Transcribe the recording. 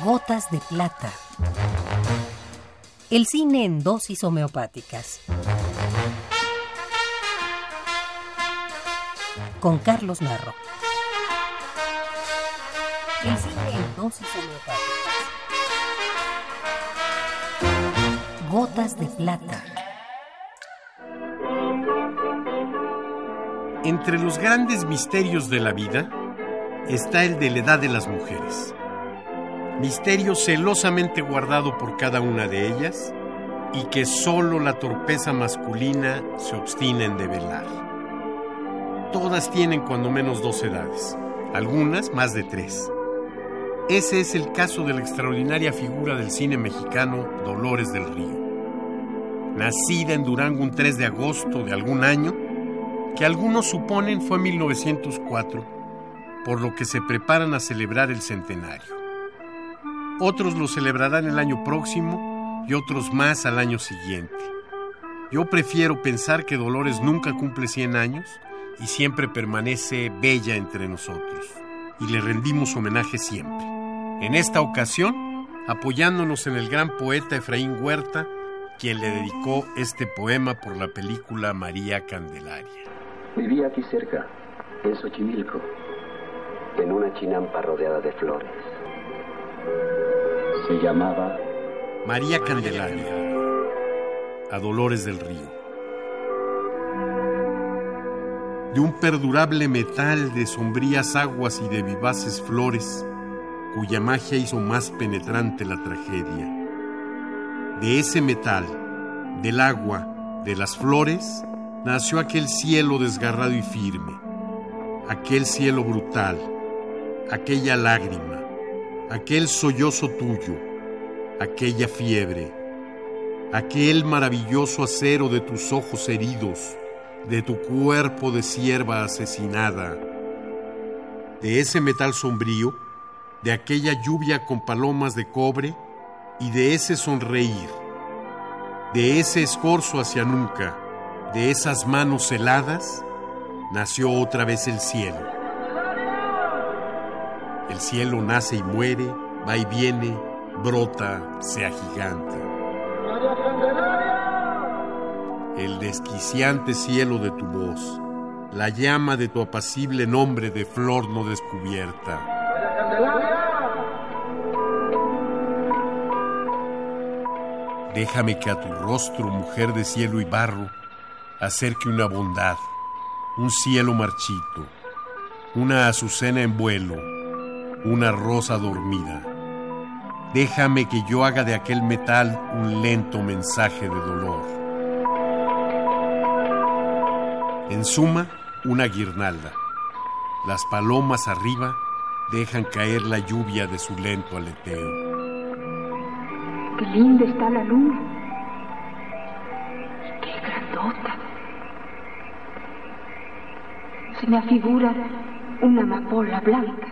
Gotas de plata. El cine en dosis homeopáticas. Con Carlos Narro. El cine en dosis homeopáticas. Gotas de plata. Entre los grandes misterios de la vida está el de la edad de las mujeres. Misterio celosamente guardado por cada una de ellas y que solo la torpeza masculina se obstina en develar. Todas tienen cuando menos dos edades, algunas más de tres. Ese es el caso de la extraordinaria figura del cine mexicano Dolores del Río. Nacida en Durango un 3 de agosto de algún año, que algunos suponen fue 1904, por lo que se preparan a celebrar el centenario. Otros lo celebrarán el año próximo y otros más al año siguiente. Yo prefiero pensar que Dolores nunca cumple 100 años y siempre permanece bella entre nosotros, y le rendimos homenaje siempre. En esta ocasión, apoyándonos en el gran poeta Efraín Huerta, quien le dedicó este poema por la película María Candelaria. Vivía aquí cerca, en Xochimilco, en una chinampa rodeada de flores. Se llamaba María Candelaria, a Dolores del Río. De un perdurable metal de sombrías aguas y de vivaces flores, cuya magia hizo más penetrante la tragedia. De ese metal, del agua, de las flores, nació aquel cielo desgarrado y firme, aquel cielo brutal, aquella lágrima, aquel sollozo tuyo, aquella fiebre, aquel maravilloso acero de tus ojos heridos, de tu cuerpo de sierva asesinada, de ese metal sombrío, de aquella lluvia con palomas de cobre y de ese sonreír, de ese escorzo hacia nunca, de esas manos heladas nació otra vez el cielo. El cielo nace y muere, va y viene, brota, se agiganta. El desquiciante cielo de tu voz, la llama de tu apacible nombre de flor no descubierta. Déjame que a tu rostro, mujer de cielo y barro, acerque una bondad, un cielo marchito, una azucena en vuelo, una rosa dormida. Déjame que yo haga de aquel metal un lento mensaje de dolor. En suma, una guirnalda. Las palomas arriba dejan caer la lluvia de su lento aleteo. Qué linda está la luna. Qué grandota. Se me afigura una amapola blanca.